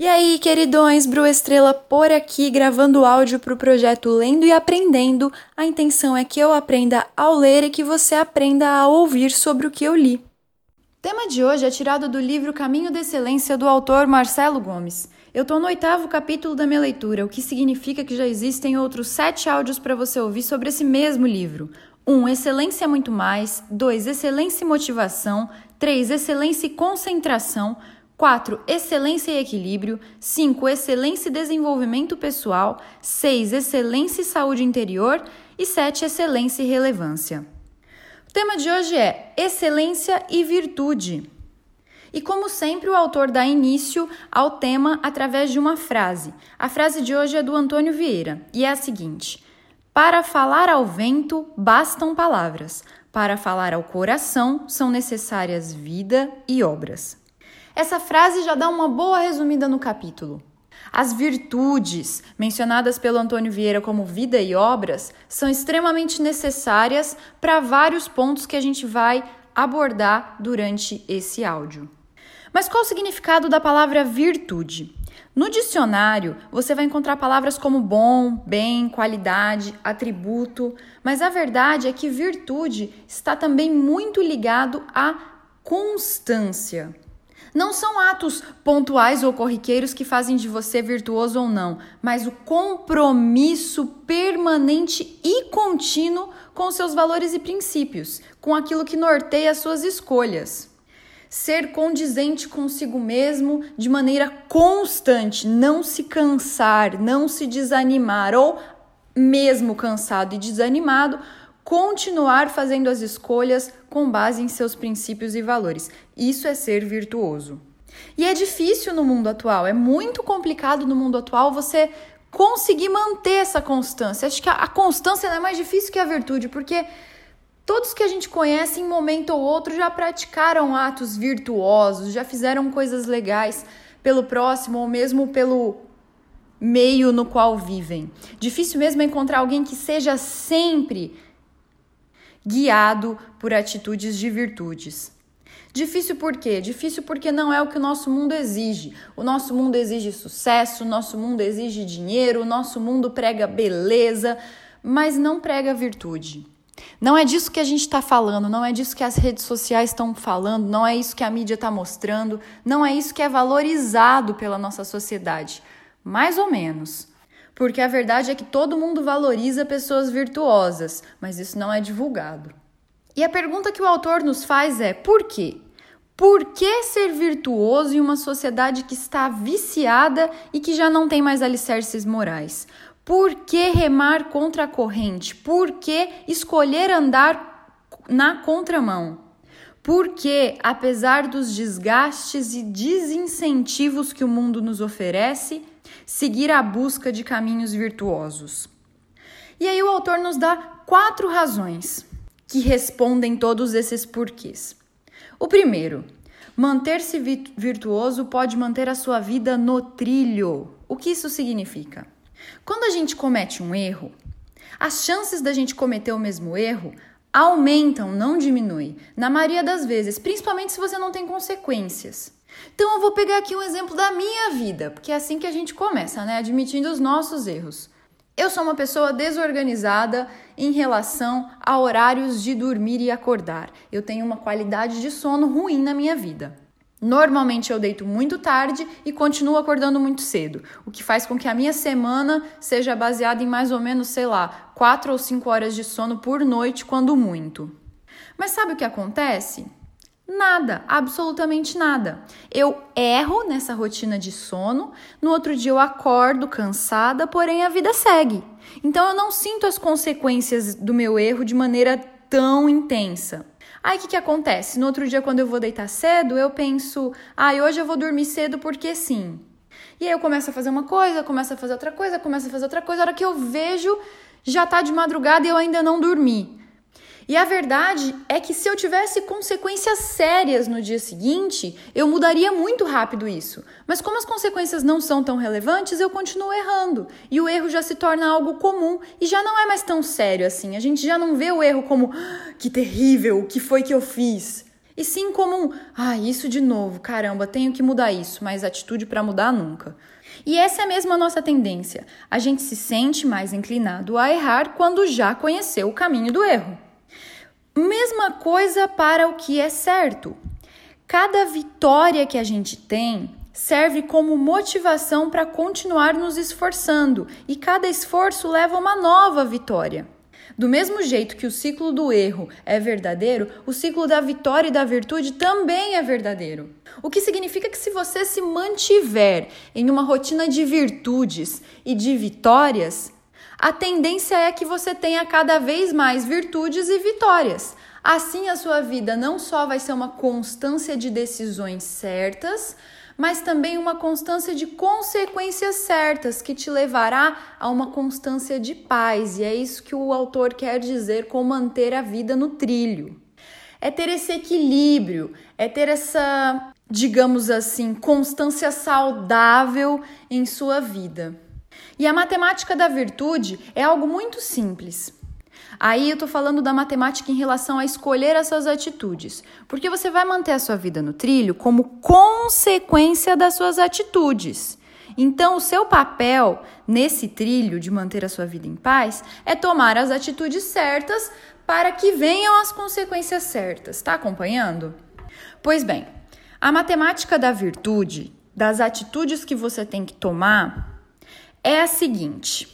E aí, queridões, Bru Estrela por aqui, gravando áudio para o projeto Lendo e Aprendendo. A intenção é que eu aprenda ao ler e que você aprenda a ouvir sobre o que eu li. O tema de hoje é tirado do livro Caminho da Excelência do autor Marcelo Gomes. Eu estou no oitavo capítulo da minha leitura, o que significa que já existem outros sete áudios para você ouvir sobre esse mesmo livro. 1. Um, excelência é muito mais. 2. Excelência e motivação. 3. Excelência e concentração. 4. Excelência e equilíbrio. 5. Excelência e desenvolvimento pessoal. 6. Excelência e saúde interior. E 7. Excelência e relevância. O tema de hoje é Excelência e Virtude. E como sempre, o autor dá início ao tema através de uma frase. A frase de hoje é do Antônio Vieira e é a seguinte: Para falar ao vento bastam palavras, para falar ao coração são necessárias vida e obras. Essa frase já dá uma boa resumida no capítulo. As virtudes, mencionadas pelo Antônio Vieira como vida e obras, são extremamente necessárias para vários pontos que a gente vai abordar durante esse áudio. Mas qual o significado da palavra virtude? No dicionário, você vai encontrar palavras como bom, bem, qualidade, atributo, mas a verdade é que virtude está também muito ligado à constância. Não são atos pontuais ou corriqueiros que fazem de você virtuoso ou não, mas o compromisso permanente e contínuo com seus valores e princípios, com aquilo que norteia as suas escolhas. Ser condizente consigo mesmo de maneira constante, não se cansar, não se desanimar, ou mesmo cansado e desanimado, continuar fazendo as escolhas com base em seus princípios e valores. Isso é ser virtuoso. E é difícil no mundo atual, é muito complicado no mundo atual você conseguir manter essa constância. Acho que a, constância é mais difícil que a virtude, porque todos que a gente conhece, em momento ou outro, já praticaram atos virtuosos, já fizeram coisas legais pelo próximo ou mesmo pelo meio no qual vivem. Difícil mesmo é encontrar alguém que seja sempre guiado por atitudes de virtudes. Difícil por quê? Difícil porque não é o que o nosso mundo exige. O nosso mundo exige sucesso, o nosso mundo exige dinheiro, o nosso mundo prega beleza, mas não prega virtude. Não é disso que a gente está falando, não é disso que as redes sociais estão falando, não é isso que a mídia está mostrando, não é isso que é valorizado pela nossa sociedade. Mais ou menos. Porque a verdade é que todo mundo valoriza pessoas virtuosas, mas isso não é divulgado. E a pergunta que o autor nos faz é: por quê? Por que ser virtuoso em uma sociedade que está viciada e que já não tem mais alicerces morais? Por que remar contra a corrente? Por que escolher andar na contramão? Porque, apesar dos desgastes e desincentivos que o mundo nos oferece, seguir a busca de caminhos virtuosos. E aí o autor nos dá quatro razões que respondem todos esses porquês. O primeiro, manter-se virtuoso pode manter a sua vida no trilho. O que isso significa? Quando a gente comete um erro, as chances da gente cometer o mesmo erro aumentam, não diminuem, na maioria das vezes, principalmente se você não tem consequências. Então eu vou pegar aqui um exemplo da minha vida, porque é assim que a gente começa, né? Admitindo os nossos erros. Eu sou uma pessoa desorganizada em relação a horários de dormir e acordar. Eu tenho uma qualidade de sono ruim na minha vida. Normalmente eu deito muito tarde e continuo acordando muito cedo, o que faz com que a minha semana seja baseada em mais ou menos, sei lá, 4 ou 5 horas de sono por noite, quando muito. Mas sabe o que acontece? Nada, absolutamente nada. Eu erro nessa rotina de sono, no outro dia eu acordo cansada, porém a vida segue. Então eu não sinto as consequências do meu erro de maneira tão intensa. Aí o que, que acontece? No outro dia, quando eu vou deitar cedo, eu penso, ah, hoje eu vou dormir cedo porque sim. E aí eu começo a fazer uma coisa, começo a fazer outra coisa, começo a fazer outra coisa. A hora que eu vejo, já tá de madrugada e eu ainda não dormi. E a verdade é que se eu tivesse consequências sérias no dia seguinte, eu mudaria muito rápido isso. Mas como as consequências não são tão relevantes, eu continuo errando. E o erro já se torna algo comum e já não é mais tão sério assim. A gente já não vê o erro como ah, que terrível, o que foi que eu fiz? e sim como ah, isso de novo, caramba, tenho que mudar isso, mas atitude para mudar nunca. E essa é mesmo a nossa tendência. A gente se sente mais inclinado a errar quando já conheceu o caminho do erro. Mesma coisa para o que é certo. Cada vitória que a gente tem serve como motivação para continuar nos esforçando, e cada esforço leva uma nova vitória. Do mesmo jeito que o ciclo do erro é verdadeiro, o ciclo da vitória e da virtude também é verdadeiro. O que significa que se você se mantiver em uma rotina de virtudes e de vitórias, a tendência é que você tenha cada vez mais virtudes e vitórias. Assim, a sua vida não só vai ser uma constância de decisões certas, mas também uma constância de consequências certas que te levará a uma constância de paz. E é isso que o autor quer dizer com manter a vida no trilho. É ter esse equilíbrio, é ter essa, digamos assim, constância saudável em sua vida. E a matemática da virtude é algo muito simples. Aí eu tô falando da matemática em relação a escolher as suas atitudes, porque você vai manter a sua vida no trilho como consequência das suas atitudes. Então, o seu papel nesse trilho de manter a sua vida em paz é tomar as atitudes certas para que venham as consequências certas. Está acompanhando? Pois bem, a matemática da virtude, das atitudes que você tem que tomar, é a seguinte.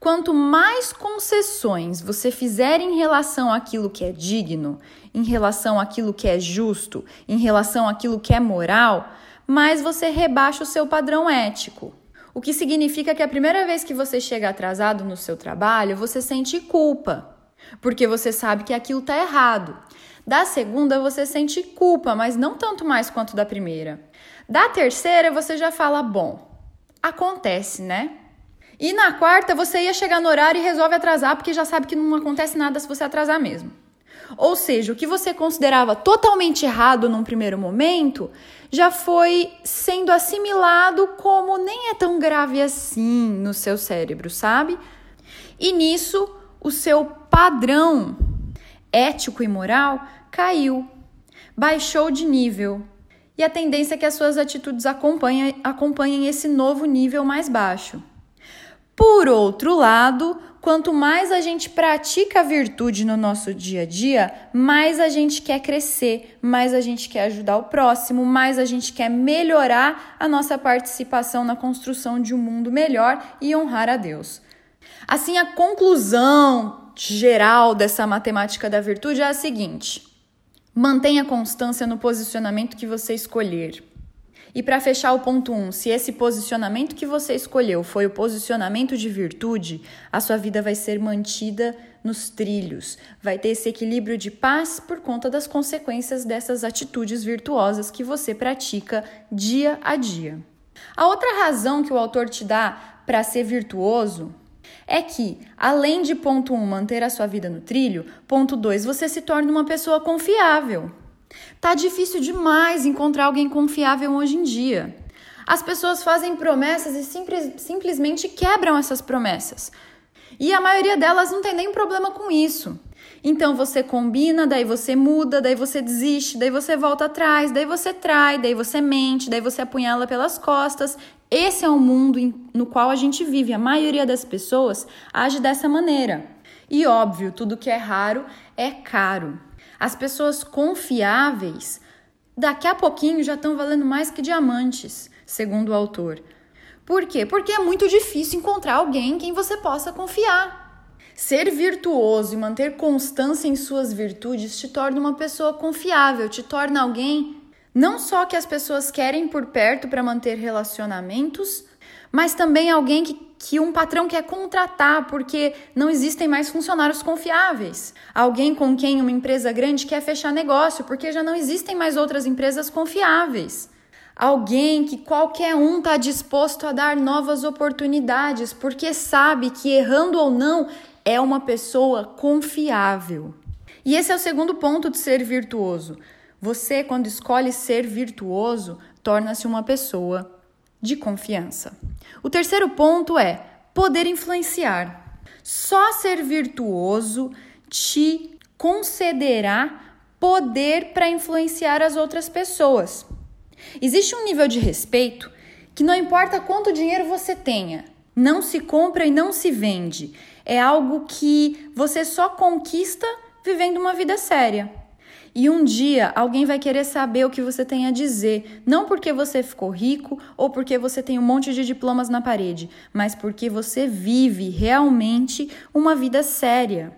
Quanto mais concessões você fizer em relação àquilo que é digno, em relação àquilo que é justo, em relação àquilo que é moral, mais você rebaixa o seu padrão ético. O que significa que a primeira vez que você chega atrasado no seu trabalho, você sente culpa, porque você sabe que aquilo está errado. Da segunda, você sente culpa, mas não tanto mais quanto da primeira. Da terceira, você já fala: bom, acontece, né? E na quarta você ia chegar no horário e resolve atrasar porque já sabe que não acontece nada se você atrasar mesmo. Ou seja, o que você considerava totalmente errado num primeiro momento já foi sendo assimilado como nem é tão grave assim no seu cérebro, sabe? E nisso o seu padrão ético e moral caiu, baixou de nível. E a tendência é que as suas atitudes acompanhem, acompanhem esse novo nível mais baixo. Por outro lado, quanto mais a gente pratica a virtude no nosso dia a dia, mais a gente quer crescer, mais a gente quer ajudar o próximo, mais a gente quer melhorar a nossa participação na construção de um mundo melhor e honrar a Deus. Assim, a conclusão geral dessa matemática da virtude é a seguinte: mantenha constância no posicionamento que você escolher. E para fechar o ponto 1, um, se esse posicionamento que você escolheu foi o posicionamento de virtude, a sua vida vai ser mantida nos trilhos, vai ter esse equilíbrio de paz por conta das consequências dessas atitudes virtuosas que você pratica dia a dia. A outra razão que o autor te dá para ser virtuoso é que, além de ponto 1, um, manter a sua vida no trilho, ponto 2, você se torna uma pessoa confiável. Tá difícil demais encontrar alguém confiável hoje em dia. As pessoas fazem promessas e simples, simplesmente quebram essas promessas. E a maioria delas não tem nem problema com isso. Então você combina, daí você muda, daí você desiste, daí você volta atrás, daí você trai, daí você mente, daí você apunhala pelas costas. Esse é o mundo no qual a gente vive. A maioria das pessoas age dessa maneira. E óbvio, tudo que é raro é caro. As pessoas confiáveis, daqui a pouquinho já estão valendo mais que diamantes, segundo o autor. Por quê? Porque é muito difícil encontrar alguém em quem você possa confiar. Ser virtuoso e manter constância em suas virtudes te torna uma pessoa confiável, te torna alguém não só que as pessoas querem por perto para manter relacionamentos, mas também alguém que, que um patrão quer contratar porque não existem mais funcionários confiáveis. Alguém com quem uma empresa grande quer fechar negócio porque já não existem mais outras empresas confiáveis. Alguém que qualquer um está disposto a dar novas oportunidades porque sabe que errando ou não é uma pessoa confiável. E esse é o segundo ponto de ser virtuoso. Você, quando escolhe ser virtuoso, torna-se uma pessoa de confiança. O terceiro ponto é poder influenciar. Só ser virtuoso te concederá poder para influenciar as outras pessoas. Existe um nível de respeito que não importa quanto dinheiro você tenha, não se compra e não se vende. É algo que você só conquista vivendo uma vida séria. E um dia alguém vai querer saber o que você tem a dizer, não porque você ficou rico ou porque você tem um monte de diplomas na parede, mas porque você vive realmente uma vida séria,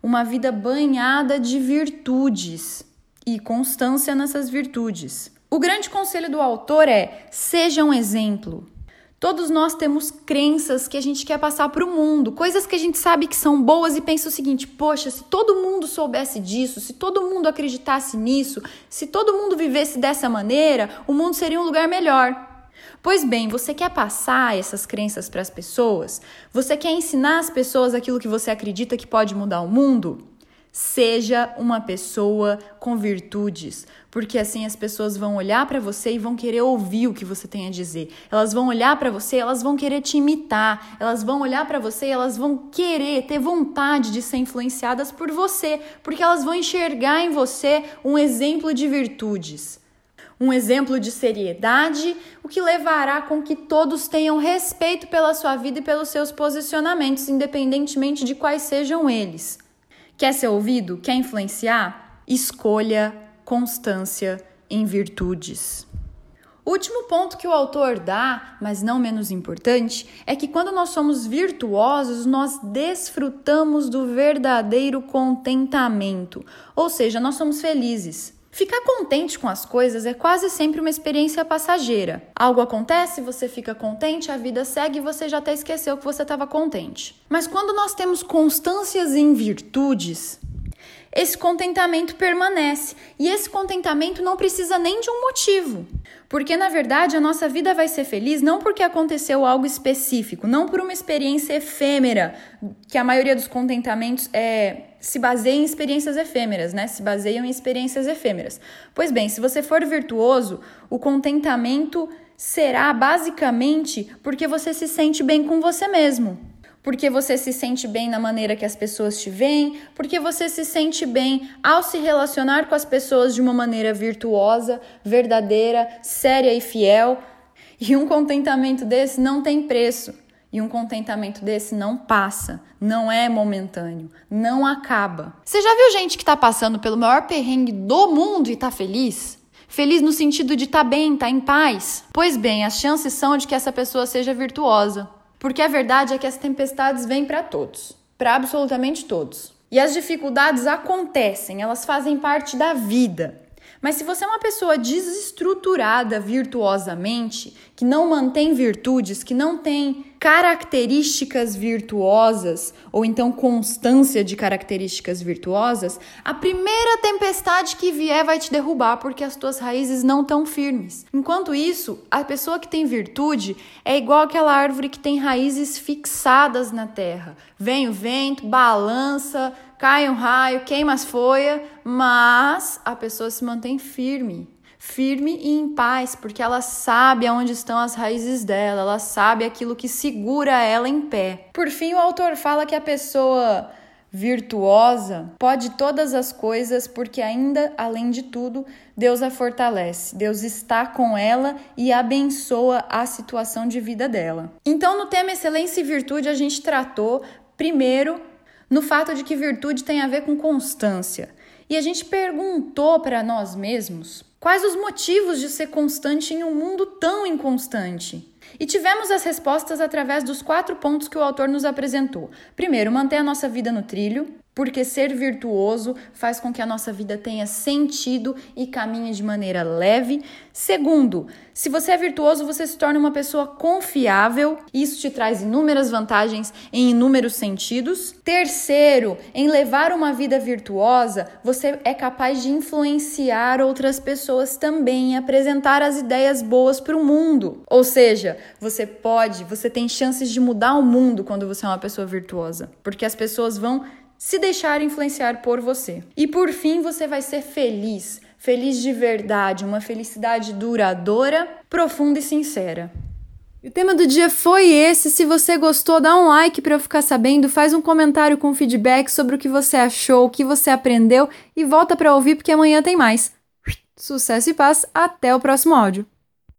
uma vida banhada de virtudes e constância nessas virtudes. O grande conselho do autor é: seja um exemplo. Todos nós temos crenças que a gente quer passar para o mundo, coisas que a gente sabe que são boas e pensa o seguinte: poxa, se todo mundo soubesse disso, se todo mundo acreditasse nisso, se todo mundo vivesse dessa maneira, o mundo seria um lugar melhor. Pois bem, você quer passar essas crenças para as pessoas? Você quer ensinar as pessoas aquilo que você acredita que pode mudar o mundo? Seja uma pessoa com virtudes, porque assim as pessoas vão olhar para você e vão querer ouvir o que você tem a dizer. Elas vão olhar para você, elas vão querer te imitar. Elas vão olhar para você, elas vão querer ter vontade de ser influenciadas por você, porque elas vão enxergar em você um exemplo de virtudes. Um exemplo de seriedade, o que levará com que todos tenham respeito pela sua vida e pelos seus posicionamentos, independentemente de quais sejam eles. Quer ser ouvido? Quer influenciar? Escolha constância em virtudes. Último ponto que o autor dá, mas não menos importante, é que quando nós somos virtuosos, nós desfrutamos do verdadeiro contentamento, ou seja, nós somos felizes. Ficar contente com as coisas é quase sempre uma experiência passageira. Algo acontece, você fica contente, a vida segue e você já até esqueceu que você estava contente. Mas quando nós temos constâncias em virtudes, esse contentamento permanece. E esse contentamento não precisa nem de um motivo. Porque, na verdade, a nossa vida vai ser feliz não porque aconteceu algo específico, não por uma experiência efêmera, que a maioria dos contentamentos é, se baseia em experiências efêmeras, né? Se baseiam em experiências efêmeras. Pois bem, se você for virtuoso, o contentamento será basicamente porque você se sente bem com você mesmo porque você se sente bem na maneira que as pessoas te veem, porque você se sente bem ao se relacionar com as pessoas de uma maneira virtuosa, verdadeira, séria e fiel. E um contentamento desse não tem preço. E um contentamento desse não passa, não é momentâneo, não acaba. Você já viu gente que está passando pelo maior perrengue do mundo e está feliz? Feliz no sentido de estar tá bem, estar tá em paz? Pois bem, as chances são de que essa pessoa seja virtuosa. Porque a verdade é que as tempestades vêm para todos, para absolutamente todos. E as dificuldades acontecem, elas fazem parte da vida. Mas se você é uma pessoa desestruturada virtuosamente, que não mantém virtudes, que não tem características virtuosas, ou então constância de características virtuosas, a primeira tempestade que vier vai te derrubar porque as tuas raízes não estão firmes. Enquanto isso, a pessoa que tem virtude é igual aquela árvore que tem raízes fixadas na terra. Vem o vento, balança, cai um raio, queima as folhas, mas a pessoa se mantém firme firme e em paz, porque ela sabe aonde estão as raízes dela, ela sabe aquilo que segura ela em pé. Por fim, o autor fala que a pessoa virtuosa pode todas as coisas, porque ainda, além de tudo, Deus a fortalece. Deus está com ela e abençoa a situação de vida dela. Então, no tema excelência e virtude, a gente tratou primeiro no fato de que virtude tem a ver com constância. E a gente perguntou para nós mesmos Quais os motivos de ser constante em um mundo tão inconstante? E tivemos as respostas através dos quatro pontos que o autor nos apresentou. Primeiro, manter a nossa vida no trilho porque ser virtuoso faz com que a nossa vida tenha sentido e caminhe de maneira leve. Segundo, se você é virtuoso, você se torna uma pessoa confiável, isso te traz inúmeras vantagens em inúmeros sentidos. Terceiro, em levar uma vida virtuosa, você é capaz de influenciar outras pessoas também, apresentar as ideias boas para o mundo. Ou seja, você pode, você tem chances de mudar o mundo quando você é uma pessoa virtuosa, porque as pessoas vão se deixar influenciar por você. E por fim, você vai ser feliz, feliz de verdade, uma felicidade duradoura, profunda e sincera. O tema do dia foi esse. Se você gostou, dá um like para eu ficar sabendo, faz um comentário com feedback sobre o que você achou, o que você aprendeu e volta para ouvir porque amanhã tem mais. Sucesso e paz, até o próximo áudio.